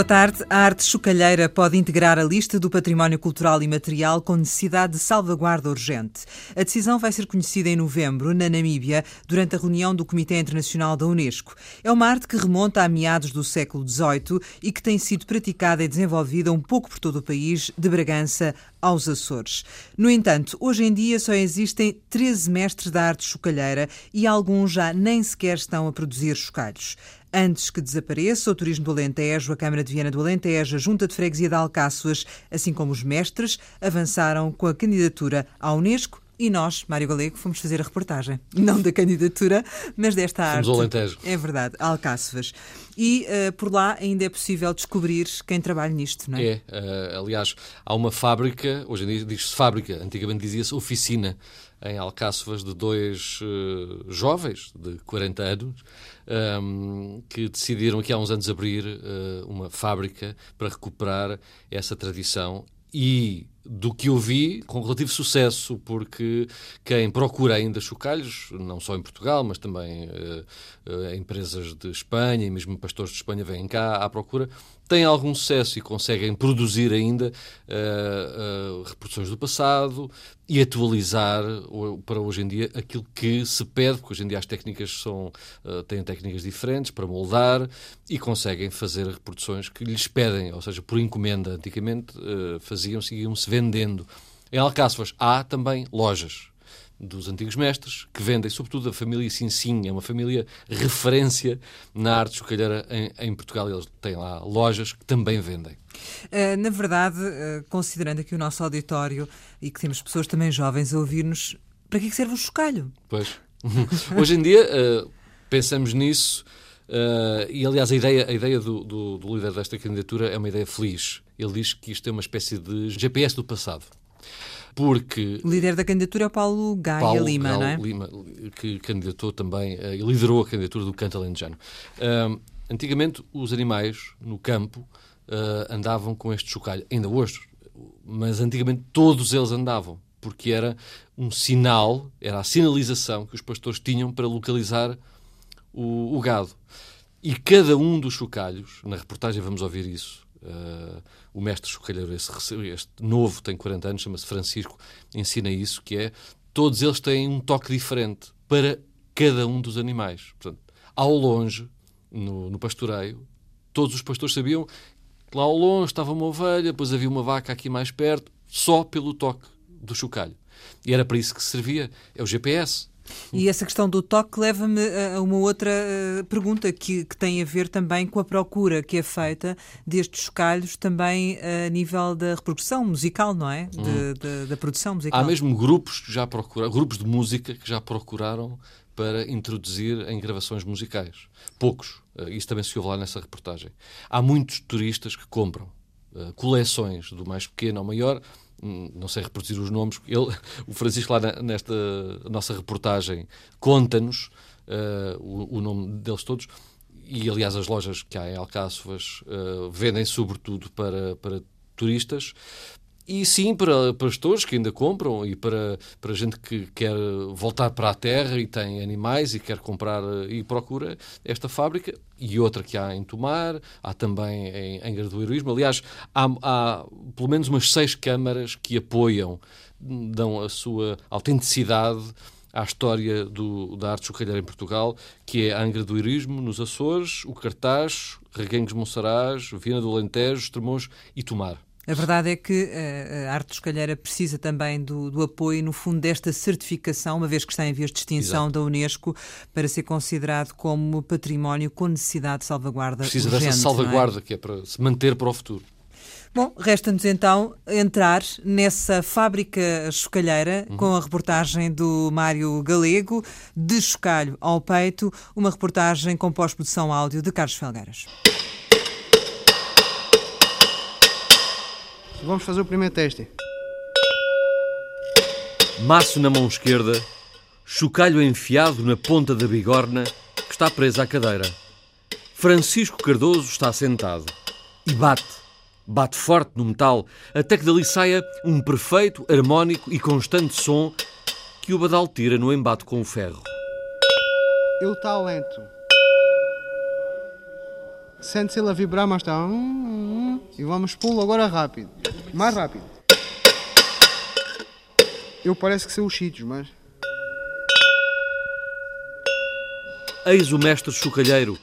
Boa tarde. A arte chocalheira pode integrar a lista do património cultural e material com necessidade de salvaguarda urgente. A decisão vai ser conhecida em novembro, na Namíbia, durante a reunião do Comitê Internacional da Unesco. É uma arte que remonta a meados do século XVIII e que tem sido praticada e desenvolvida um pouco por todo o país, de Bragança aos Açores. No entanto, hoje em dia só existem 13 mestres da arte chocalheira e alguns já nem sequer estão a produzir chocalhos. Antes que desapareça o turismo do Alentejo, a Câmara de Viana do Alentejo, a Junta de Freguesia de Alcáçoas, assim como os mestres, avançaram com a candidatura à Unesco e nós, Mário Galego, fomos fazer a reportagem. Não da candidatura, mas desta arte. Fomos ao Alentejo. É verdade, Alcáçovas. E uh, por lá ainda é possível descobrir quem trabalha nisto, não é? É. Uh, aliás, há uma fábrica, hoje em dia diz-se fábrica, antigamente dizia-se oficina, em Alcáçovas de dois uh, jovens de 40 anos um, que decidiram aqui há uns anos abrir uh, uma fábrica para recuperar essa tradição e do que eu vi, com relativo sucesso, porque quem procura ainda chocalhos, não só em Portugal, mas também uh, uh, empresas de Espanha e mesmo pastores de Espanha vêm cá à procura, têm algum sucesso e conseguem produzir ainda uh, reproduções do passado e atualizar para hoje em dia aquilo que se pede, porque hoje em dia as técnicas são, têm técnicas diferentes para moldar e conseguem fazer reproduções que lhes pedem, ou seja, por encomenda. Antigamente faziam, seguiam-se vendendo. Em Alcáçovas há também lojas dos antigos mestres que vendem, sobretudo a família Sinsim, é uma família referência na arte chocalheira em, em Portugal. Eles têm lá lojas que também vendem. Uh, na verdade, uh, considerando aqui o nosso auditório e que temos pessoas também jovens a ouvir-nos, para que, é que serve o chocalho? Pois. Hoje em dia uh, pensamos nisso e, aliás, a ideia, a ideia do, do, do líder desta candidatura é uma ideia feliz. Ele diz que isto é uma espécie de GPS do passado. Porque. O líder da candidatura é o Paulo Gaia Paulo Lima, Gal não é? Lima, que candidatou também e uh, liderou a candidatura do canto alentejano. Uh, antigamente, os animais no campo uh, andavam com este chocalho, ainda hoje, mas antigamente todos eles andavam, porque era um sinal, era a sinalização que os pastores tinham para localizar o, o gado. E cada um dos chocalhos, na reportagem vamos ouvir isso, Uh, o mestre chocalheiro, este, este novo, tem 40 anos, chama-se Francisco, ensina isso, que é, todos eles têm um toque diferente para cada um dos animais. Portanto, ao longe, no, no pastoreio, todos os pastores sabiam que lá ao longe estava uma ovelha, depois havia uma vaca aqui mais perto, só pelo toque do chocalho. E era para isso que servia, é o GPS. E essa questão do toque leva-me a uma outra eh, pergunta que, que, tem a ver também com a procura que é feita destes chocalhos também a nível da reprodução musical, não é? De, hum. de, da produção musical. Há mesmo grupos que já procuraram, grupos de música que já procuraram para introduzir em gravações musicais. Poucos. Eh, isso também se ouve lá nessa reportagem. Há muitos turistas que compram coleções do mais pequeno ao maior não sei reproduzir os nomes, ele, o Francisco lá nesta nossa reportagem conta-nos uh, o, o, nome deles todos. E aliás as lojas que há em Alcáçovas uh, vendem sobretudo para, para turistas e sim para pastores que ainda compram e para, para gente que quer voltar para a terra e tem animais e quer comprar e procura esta fábrica e outra que há em Tomar, há também em Angra do Heroísmo. Aliás, há, há pelo menos umas seis câmaras que apoiam, dão a sua autenticidade à história do, da arte chocalheira em Portugal, que é a Angra do Heroísmo, nos Açores, o Cartaz, Reguengos Monsaraz, Viana do Alentejo, Estremoz e Tomar. A verdade é que eh, a arte escalheira precisa também do, do, apoio, no fundo, desta certificação, uma vez que está em vias de extinção Exato. da Unesco, para ser considerado como património com necessidade de salvaguarda. Precisa urgente, dessa salvaguarda, é? que é para se manter para o futuro. Bom, resta-nos então entrar nessa fábrica chocalheira uhum. com a reportagem do Mário Galego, de chocalho ao peito, uma reportagem com pós-produção áudio de Carlos Felgueiras. Vamos fazer o primeiro teste. Maço na mão esquerda, chocalho enfiado na ponta da bigorna que está presa à cadeira. Francisco Cardoso está sentado e bate, bate forte no metal até que dali saia um perfeito, harmónico e constante som que o badal tira no embate com o ferro. E o talento? Sente-se ele a vibrar, mas está. Hum, hum, hum. e vamos pulo agora rápido. Mais rápido. Eu parece que são os sítios, mas. Eis o mestre chocalheiro,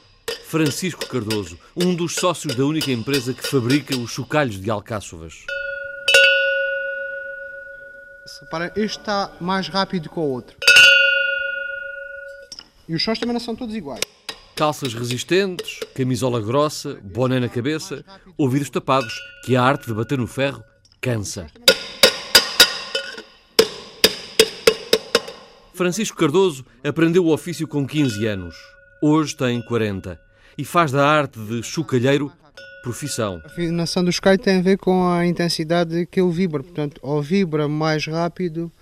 Francisco Cardoso, um dos sócios da única empresa que fabrica os chocalhos de alcáçovas. Para este está mais rápido que o outro. E os sons também não são todos iguais. Calças resistentes, camisola grossa, boné na cabeça, ouvidos tapados, que a arte de bater no ferro cansa. Francisco Cardoso aprendeu o ofício com 15 anos. Hoje tem 40 e faz da arte de chocalheiro profissão. A afinação do chocalho tem a ver com a intensidade que ele vibra. Portanto, ou vibra mais rápido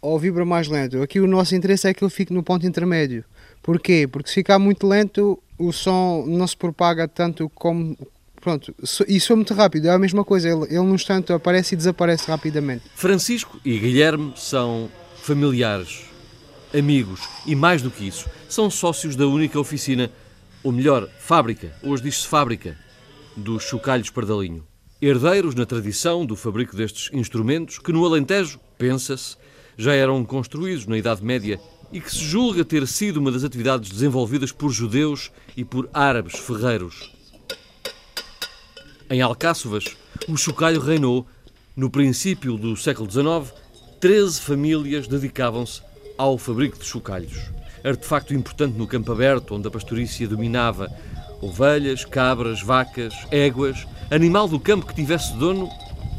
ou vibra mais lento. Aqui o nosso interesse é que ele fique no ponto intermédio. Porquê? Porque se ficar muito lento, o som não se propaga tanto como. Pronto, e soa muito rápido, é a mesma coisa, ele, ele no instante aparece e desaparece rapidamente. Francisco e Guilherme são familiares amigos e, mais do que isso, são sócios da única oficina, ou melhor, fábrica, hoje diz-se fábrica, dos chocalhos Pardalinho. Herdeiros na tradição do fabrico destes instrumentos que no Alentejo, pensa-se, já eram construídos na Idade Média e que se julga ter sido uma das atividades desenvolvidas por judeus e por árabes ferreiros. Em Alcáçovas, o chocalho reinou, no princípio do século XIX, 13 famílias dedicavam-se ao fabrico de chocalhos. Artefacto importante no campo aberto, onde a pastorícia dominava ovelhas, cabras, vacas, éguas, animal do campo que tivesse dono,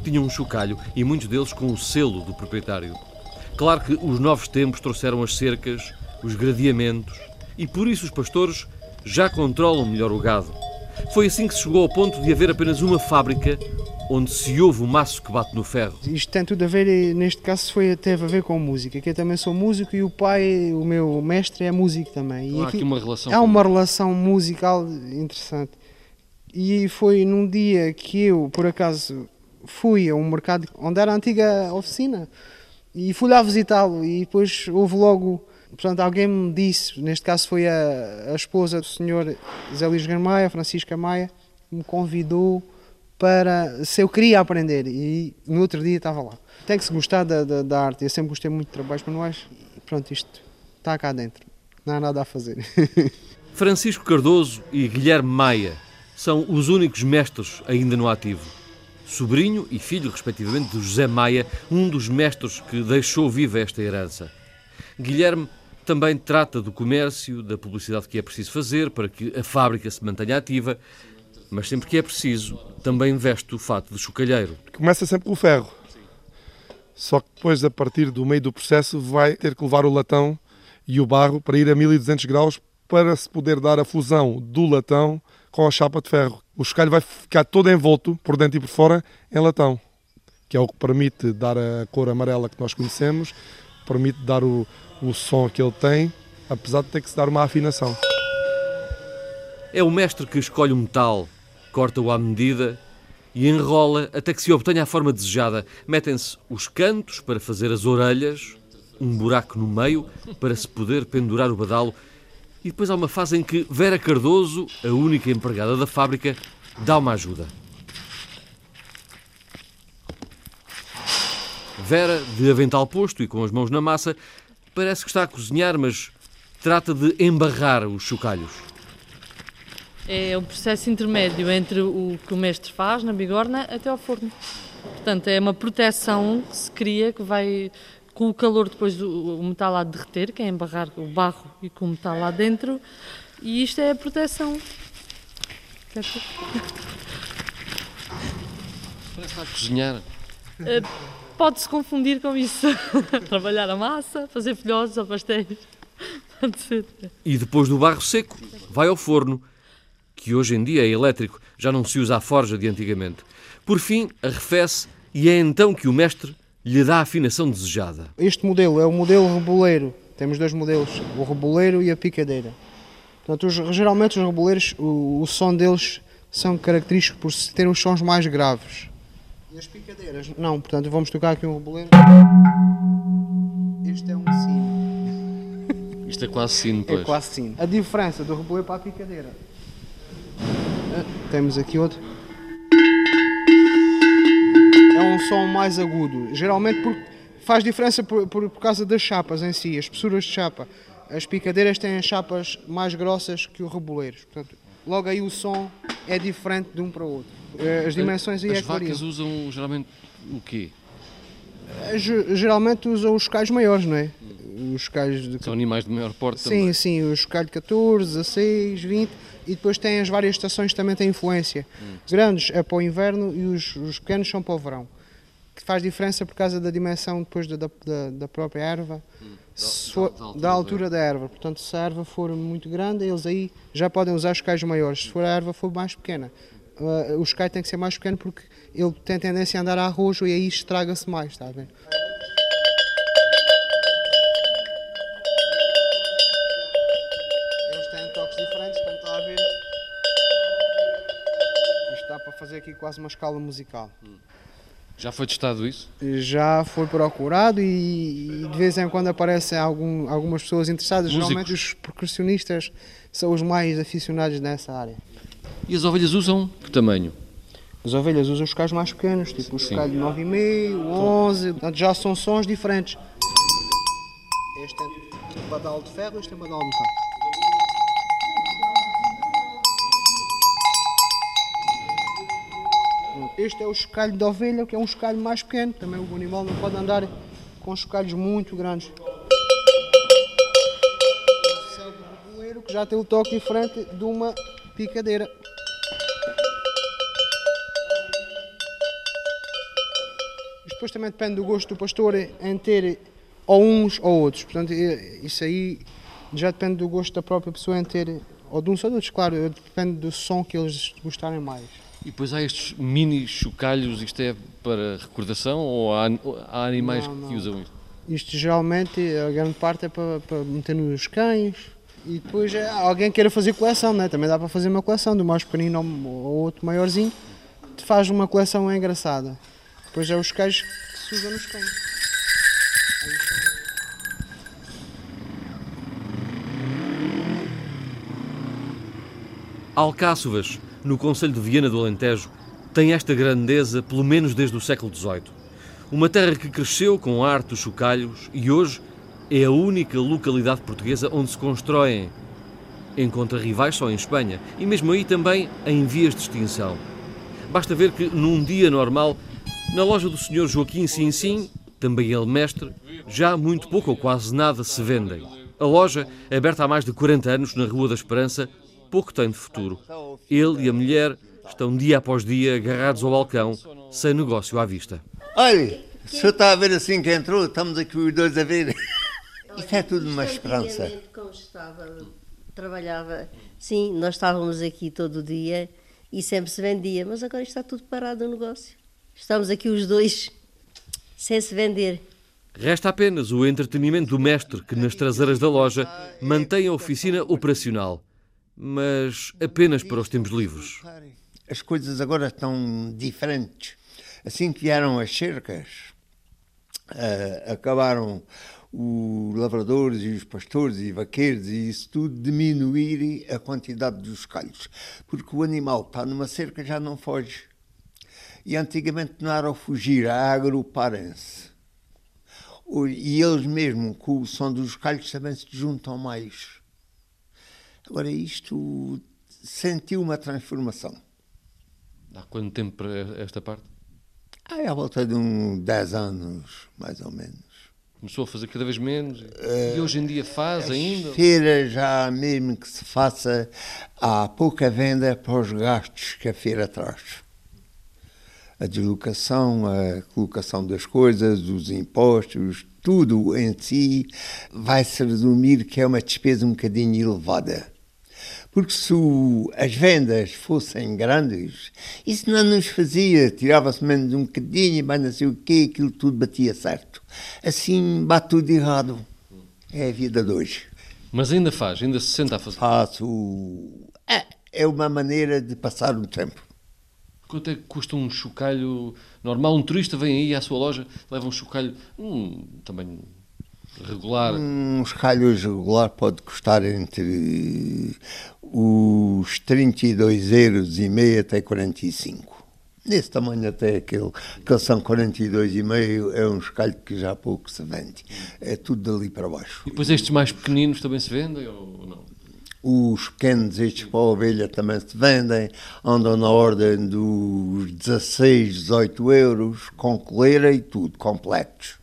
tinha um chocalho e muitos deles com o selo do proprietário. Claro que os novos tempos trouxeram as cercas, os gradeamentos e por isso os pastores já controlam melhor o gado. Foi assim que se chegou ao ponto de haver apenas uma fábrica onde se ouve o maço que bate no ferro. Isto tem tudo a ver, neste caso foi, teve a ver com música, que eu também sou músico e o pai, o meu mestre, é músico também. E há aqui, aqui uma relação. Há uma relação musical interessante. E foi num dia que eu, por acaso, fui a um mercado onde era a antiga oficina e fui lá visitá-lo e depois houve logo, portanto, alguém me disse, neste caso foi a, a esposa do senhor Zé Luís Maia, Francisca Maia, me convidou para se eu queria aprender e no outro dia estava lá. Tem que se gostar da, da, da arte, eu sempre gostei muito de trabalhos manuais e pronto, isto está cá dentro, não há nada a fazer. Francisco Cardoso e Guilherme Maia são os únicos mestres ainda no ativo. Sobrinho e filho, respectivamente, de José Maia, um dos mestres que deixou viva esta herança. Guilherme também trata do comércio, da publicidade que é preciso fazer para que a fábrica se mantenha ativa mas sempre que é preciso, também veste o fato de chocalheiro. Começa sempre com o ferro. Só que depois, a partir do meio do processo, vai ter que levar o latão e o barro para ir a 1200 graus para se poder dar a fusão do latão com a chapa de ferro. O chocalho vai ficar todo envolto, por dentro e por fora, em latão, que é o que permite dar a cor amarela que nós conhecemos, permite dar o, o som que ele tem, apesar de ter que se dar uma afinação. É o mestre que escolhe o metal corta-o à medida e enrola até que se obtenha a forma desejada. Metem-se os cantos para fazer as orelhas, um buraco no meio para se poder pendurar o badalo. E depois há uma fase em que Vera Cardoso, a única empregada da fábrica, dá uma ajuda. Vera, de avental posto e com as mãos na massa, parece que está a cozinhar, mas trata de embarrar os chocalhos. É o processo intermédio entre o que o mestre faz na bigorna até ao forno. Portanto, é uma proteção que se cria que vai com o calor depois o metal a derreter, que é embarrar o barro e com o metal lá dentro. E isto é a proteção. Parece que está a cozinhar. Uh, Pode-se confundir com isso. Trabalhar a massa, fazer filhosos ou pastéis. Pode ser. E depois do barro seco, vai ao forno que hoje em dia é elétrico, já não se usa a forja de antigamente. Por fim, arrefece e é então que o mestre lhe dá a afinação desejada. Este modelo é o modelo reboleiro. Temos dois modelos, o reboleiro e a picadeira. Portanto, os, geralmente os reboleiros, o, o, som deles são característicos por terem os sons mais graves. E as picadeiras, não. Portanto, vamos tocar aqui um reboleiro. Este é um sino. Isto é quase sino, pois. É quase sino. A diferença do reboleiro para a picadeira temos aqui outro. É um som mais agudo, geralmente porque faz diferença por, por, por causa das chapas em si, as espessuras de chapa. As picadeiras têm chapas mais grossas que os reboleiros, portanto, logo aí o som é diferente de um para o outro. Eh, as dimensões aí As é variam. vacas usam geralmente o quê? Eh, ge- Geralmente usam os chocalhos maiores, não é? Os chocalhos de São animais de maior porte Sim, também. sim, os chocalhos de 14, 16, 20 e depois tem as várias estações que também têm influência. Os grandes é para o inverno e os, os pequenos são para o verão. Que faz diferença por causa da dimensão depois da, da, da- própria erva, se da- da altura da altura da erva. Portanto, se a erva for muito grande, eles aí já podem usar os chocalhos maiores. Se for a erva for mais pequena, uh, o chocalho tem que ser mais pequeno porque ele tem tendência a andar a arrojo e aí estraga-se mais, está a ver? Fazer aqui quase uma escala musical. Já foi testado isso? Já foi procurado e, e de vez em quando aparecem algum, algumas pessoas interessadas. Músicos. Geralmente os percussionistas são os mais aficionados nessa área. E as ovelhas usam que tamanho? As ovelhas usam os chocalhos mais pequenos, tipo o Sim. chocalho de 9,5, 11, portanto já são sons diferentes. Este é badal de ferro, este é badal de metal. Este é o chocalho de ovelha, que é um chocalho mais pequeno. Também o animal não pode andar com chocalhos muito grandes. O reboleiro, que já tem o toque diferente de uma picadeira. Depois também depende do gosto do pastor em ter ou uns ou outros. Portanto, isso aí já depende do gosto da própria pessoa em ter ou de uns ou de outros, claro, depende do som que eles gostarem mais. E depois há estes mini chocalhos, isto é para recordação ou há, há animais Não, que não. usam isto? Isto geralmente, a grande parte é para, para meter nos cães e depois é, alguém queira fazer coleção, né? também dá para fazer uma coleção, do mais pequenino ao, ao outro maiorzinho, te faz uma coleção engraçada. Depois é os cães que se usam nos cães. Alcáçovas, no Conselho de Viana do Alentejo, tem esta grandeza pelo menos desde o século XVIII. Uma terra que cresceu com a arte dos chocalhos e hoje é a única localidade portuguesa onde se constroem. Encontra rivais só em Espanha e mesmo aí também em vias de extinção. Basta ver que num dia normal, na loja do Sr. Joaquim Sinsim, também ele mestre, já muito pouco ou quase nada se vendem. A loja, aberta há mais de 40 anos na Rua da Esperança, pouco tem de futuro. Ele e a mulher estão dia após dia agarrados ao balcão, sem negócio à vista. Olha, o senhor está a ver assim que entrou, estamos aqui os dois a ver. Isto é tudo uma esperança. Como estava, trabalhava, sim, nós estávamos aqui todo dia e sempre se vendia, mas agora está tudo parado o negócio. Estamos aqui os dois sem se vender. Resta apenas o entretenimento do mestre, que nas traseiras da loja mantém a oficina operacional, mas apenas para os tempos livres. As coisas agora estão diferentes. Assim que vieram as cercas, ah, acabaram os lavradores e os pastores e vaqueiros e isso tudo diminuir a quantidade dos calhos. Porque o animal está numa cerca já não foge. E antigamente não era ao fugir, a agruparem-se. O- E eles mesmo, com o som dos calhos, também se juntam mais. Agora, isto sentiu uma transformação. Há quanto tempo para esta parte? Ah, é à volta de uns 10 anos, mais ou menos. Começou a fazer cada vez menos e hoje em dia faz ainda? Feira já mesmo que se faça, há pouca venda para os gastos que a feira traz. A deslocação, a colocação das coisas, os impostos, tudo em si vai-se resumir que é uma despesa um bocadinho elevada. Porque se o- as vendas fossem grandes, isso não nos fazia, tirava-se menos um bocadinho, mas não sei o quê, aquilo tudo batia certo. Assim bate tudo errado. É a vida de hoje. Mas ainda faz, ainda se senta a fazer. Faço. É, é uma maneira de passar o tempo. Quanto é que custa um chocalho normal? Um turista vem aí à sua loja, leva um chocalho hum, também regular. Um escalho regular pode custar entre os 32 euros e meio até 45. Nesse tamanho até aquele, que são 42,5 é um escalho que já pouco se vende. É tudo dali para baixo. E depois estes mais pequeninos também se vendem ou não? Os pequenos, estes para a ovelha, também se vendem, andam na ordem dos 16, 18 euros, com coleira e tudo, completos.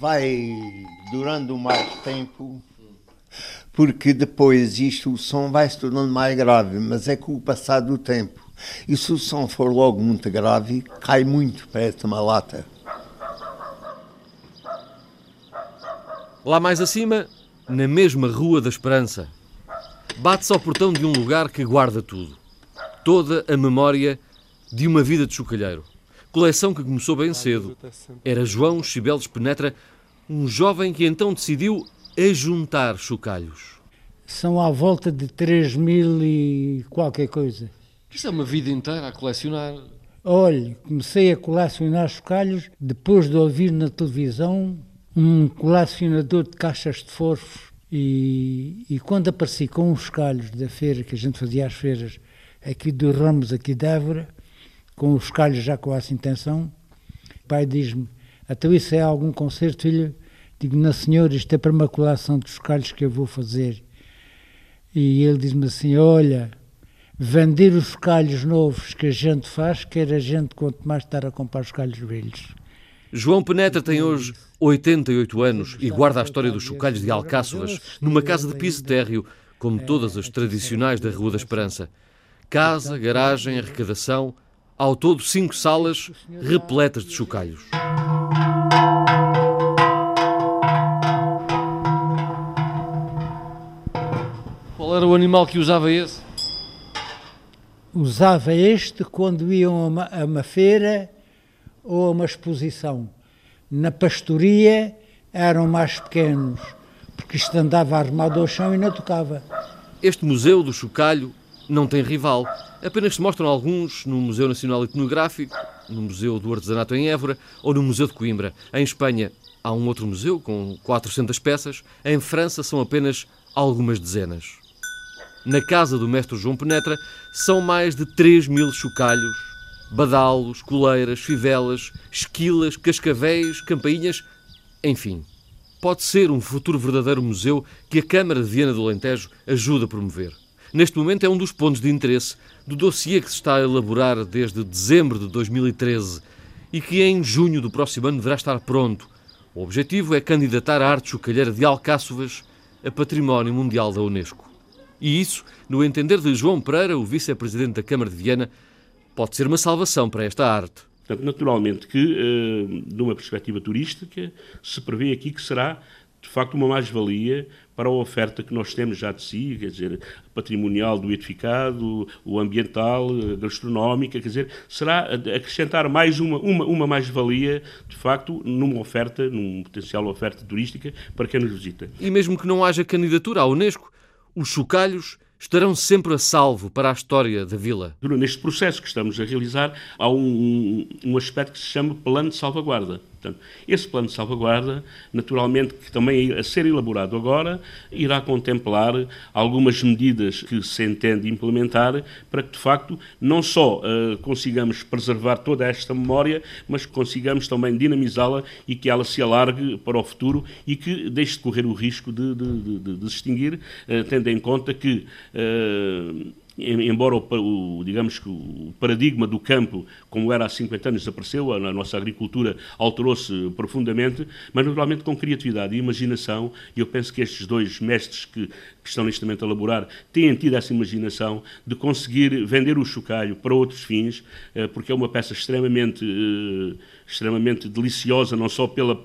Vai durando mais tempo, porque depois isto, o som vai se tornando mais grave, mas é com o passar do tempo. E se o som for logo muito grave, cai muito, parece uma lata. Lá mais acima, na mesma Rua da Esperança, bate-se ao portão de um lugar que guarda tudo. Toda a memória de uma vida de chocalheiro. Coleção que começou bem cedo. Era João Chibeles Penetra, um jovem que então decidiu ajuntar chocalhos. São à volta de 3 mil e qualquer coisa. Isto é uma vida inteira a colecionar. Olhe, comecei a colecionar chocalhos depois de ouvir na televisão um colecionador de caixas de forfos e, e quando apareci com os chocalhos da feira, que a gente fazia às feiras aqui do Ramos, aqui de Évora, com os chocalhos já com essa intenção, o pai diz-me, então isso é algum concerto, filho? Digo, na senhora, isto é para uma colação dos chocalhos que eu vou fazer. E ele diz-me assim, olha, vender os chocalhos novos que a gente faz, quer a gente quanto mais estar a comprar os chocalhos velhos. João Penetra tem hoje 88 anos e guarda a história dos chocalhos de Alcáçovas numa casa de piso térreo, como todas as tradicionais da Rua da Esperança. Casa, garagem, arrecadação, ao todo cinco salas repletas de chocalhos. Qual era o animal que usava esse? Usava este quando iam a uma, a uma feira ou a uma exposição. Na pastoria eram mais pequenos, porque isto andava armado ao chão e não tocava. Este Museu do Chocalho não tem rival. Apenas se mostram alguns no Museu Nacional Etnográfico, no Museu do Artesanato em Évora ou no Museu de Coimbra. Em Espanha há um outro museu com 400 peças. Em França são apenas algumas dezenas. Na casa do mestre João Penetra são mais de 3 mil chocalhos, badalos, coleiras, fivelas, esquilas, cascavéis, campainhas, enfim. Pode ser um futuro verdadeiro museu que a Câmara de Viana do Alentejo ajuda a promover. Neste momento é um dos pontos de interesse do dossiê que se está a elaborar desde dezembro de 2013 e que em junho do próximo ano deverá estar pronto. O objetivo é candidatar a arte chocalheira de Alcáçovas a Património Mundial da Unesco. E isso, no entender de João Pereira, o vice-presidente da Câmara de Viena, pode ser uma salvação para esta arte. Naturalmente que, eh, de uma perspectiva turística, se prevê aqui que será, de facto, uma mais-valia para a oferta que nós temos já de si, quer dizer, patrimonial do edificado, o ambiental, a gastronómica, quer dizer, será acrescentar mais uma, uma, uma mais-valia, de facto, numa oferta, numa potencial oferta turística para quem nos visita. E mesmo que não haja candidatura à Unesco, os chocalhos estarão sempre a salvo para a história da vila. Neste processo que estamos a realizar, há um, um aspecto que se chama plano de salvaguarda. Portanto, esse plano de salvaguarda, naturalmente, que também a ser elaborado agora, irá contemplar algumas medidas que se entende implementar para que, de facto, não só uh, consigamos preservar toda esta memória, mas que consigamos também dinamizá-la e que ela se alargue para o futuro e que deixe de correr o risco de, de, de, de se extinguir, uh, tendo em conta que. Uh, embora o, o, digamos que o paradigma do campo, como era há 50 anos, desapareceu, a, nossa agricultura alterou-se profundamente, mas naturalmente com criatividade e imaginação, e eu penso que estes dois mestres que, que estão neste momento a elaborar têm tido essa imaginação de conseguir vender o chocalho para outros fins, eh, porque é uma peça extremamente, eh, extremamente deliciosa, não só pela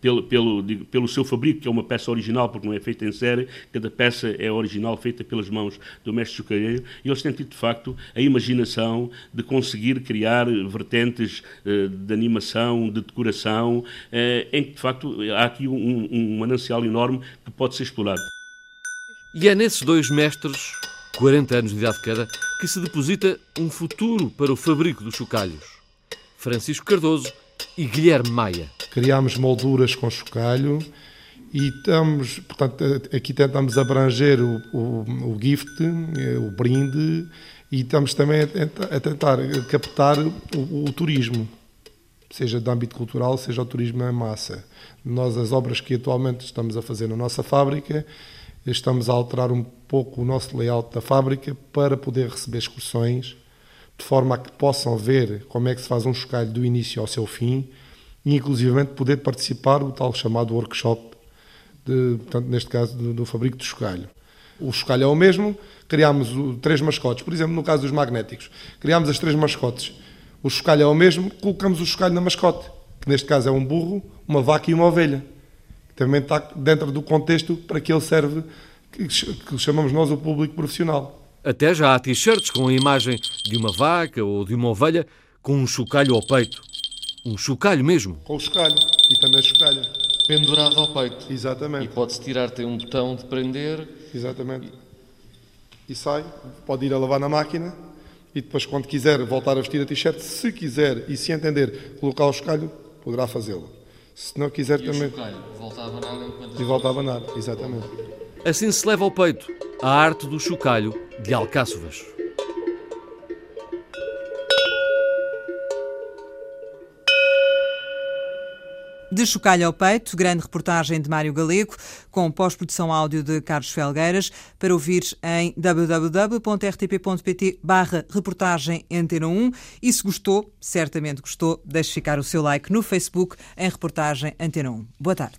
pelo, pelo, pelo seu fabrico, que é uma peça original, porque não é feita em série, cada peça é original, feita pelas mãos do mestre chocalheiro, e eles têm tido, de facto, a imaginação de conseguir criar vertentes uh, de animação, de decoração, uh, em que, de facto, há aqui um, um manancial enorme que pode ser explorado. E é nesses dois mestres, 40 anos de idade cada, que se deposita um futuro para o fabrico dos chocalhos. Francisco Cardoso e Guilherme Maia. Criámos molduras com chocalho e estamos, portanto, aqui tentamos abranger o, o, o gift, eh, o brinde, e estamos também a, a tentar captar o, o, turismo, seja de âmbito cultural, seja o turismo em massa. Nós, as obras que atualmente estamos a fazer na nossa fábrica, estamos a alterar um pouco o nosso layout da fábrica para poder receber excursões, de forma a que possam ver como é que se faz um chocalho do início ao seu fim, e inclusivamente poder participar do tal chamado workshop de, portanto, neste caso, do, do fabrico do chocalho. O chocalho é o mesmo, criámos o, três mascotes, por exemplo, no caso dos magnéticos, criámos as três mascotes. O chocalho é o mesmo, colocamos o chocalho na mascote, que neste caso é um burro, uma vaca e uma ovelha. Também está dentro do contexto para que ele serve, que, que chamamos nós o público profissional. Até já há t-shirts com a imagem de uma vaca ou de uma ovelha com um chocalho ao peito. Um chocalho mesmo. Com o chocalho. E também chocalho pendurado ao peito. Exatamente. E pode-se tirar, tem um botão de prender. Exatamente. E sai, pode ir a lavar na máquina e depois, quando quiser voltar a vestir a t-shirt, se quiser e se entender colocar o chocalho, poderá fazê-lo. Se não quiser e também. O chocalho, volta a abanar enquanto. E volta a abanar, exatamente. Assim se leva ao peito a arte do chocalho de Alcáçovas. De Chocalho ao Peito, grande reportagem de Mário Galego, com pós-produção áudio de Carlos Felgueiras, para ouvir em www.rtp.pt barra reportagem Antena 1. E se gostou, certamente gostou, deixe ficar o seu like no Facebook em reportagem Antena 1. Boa tarde.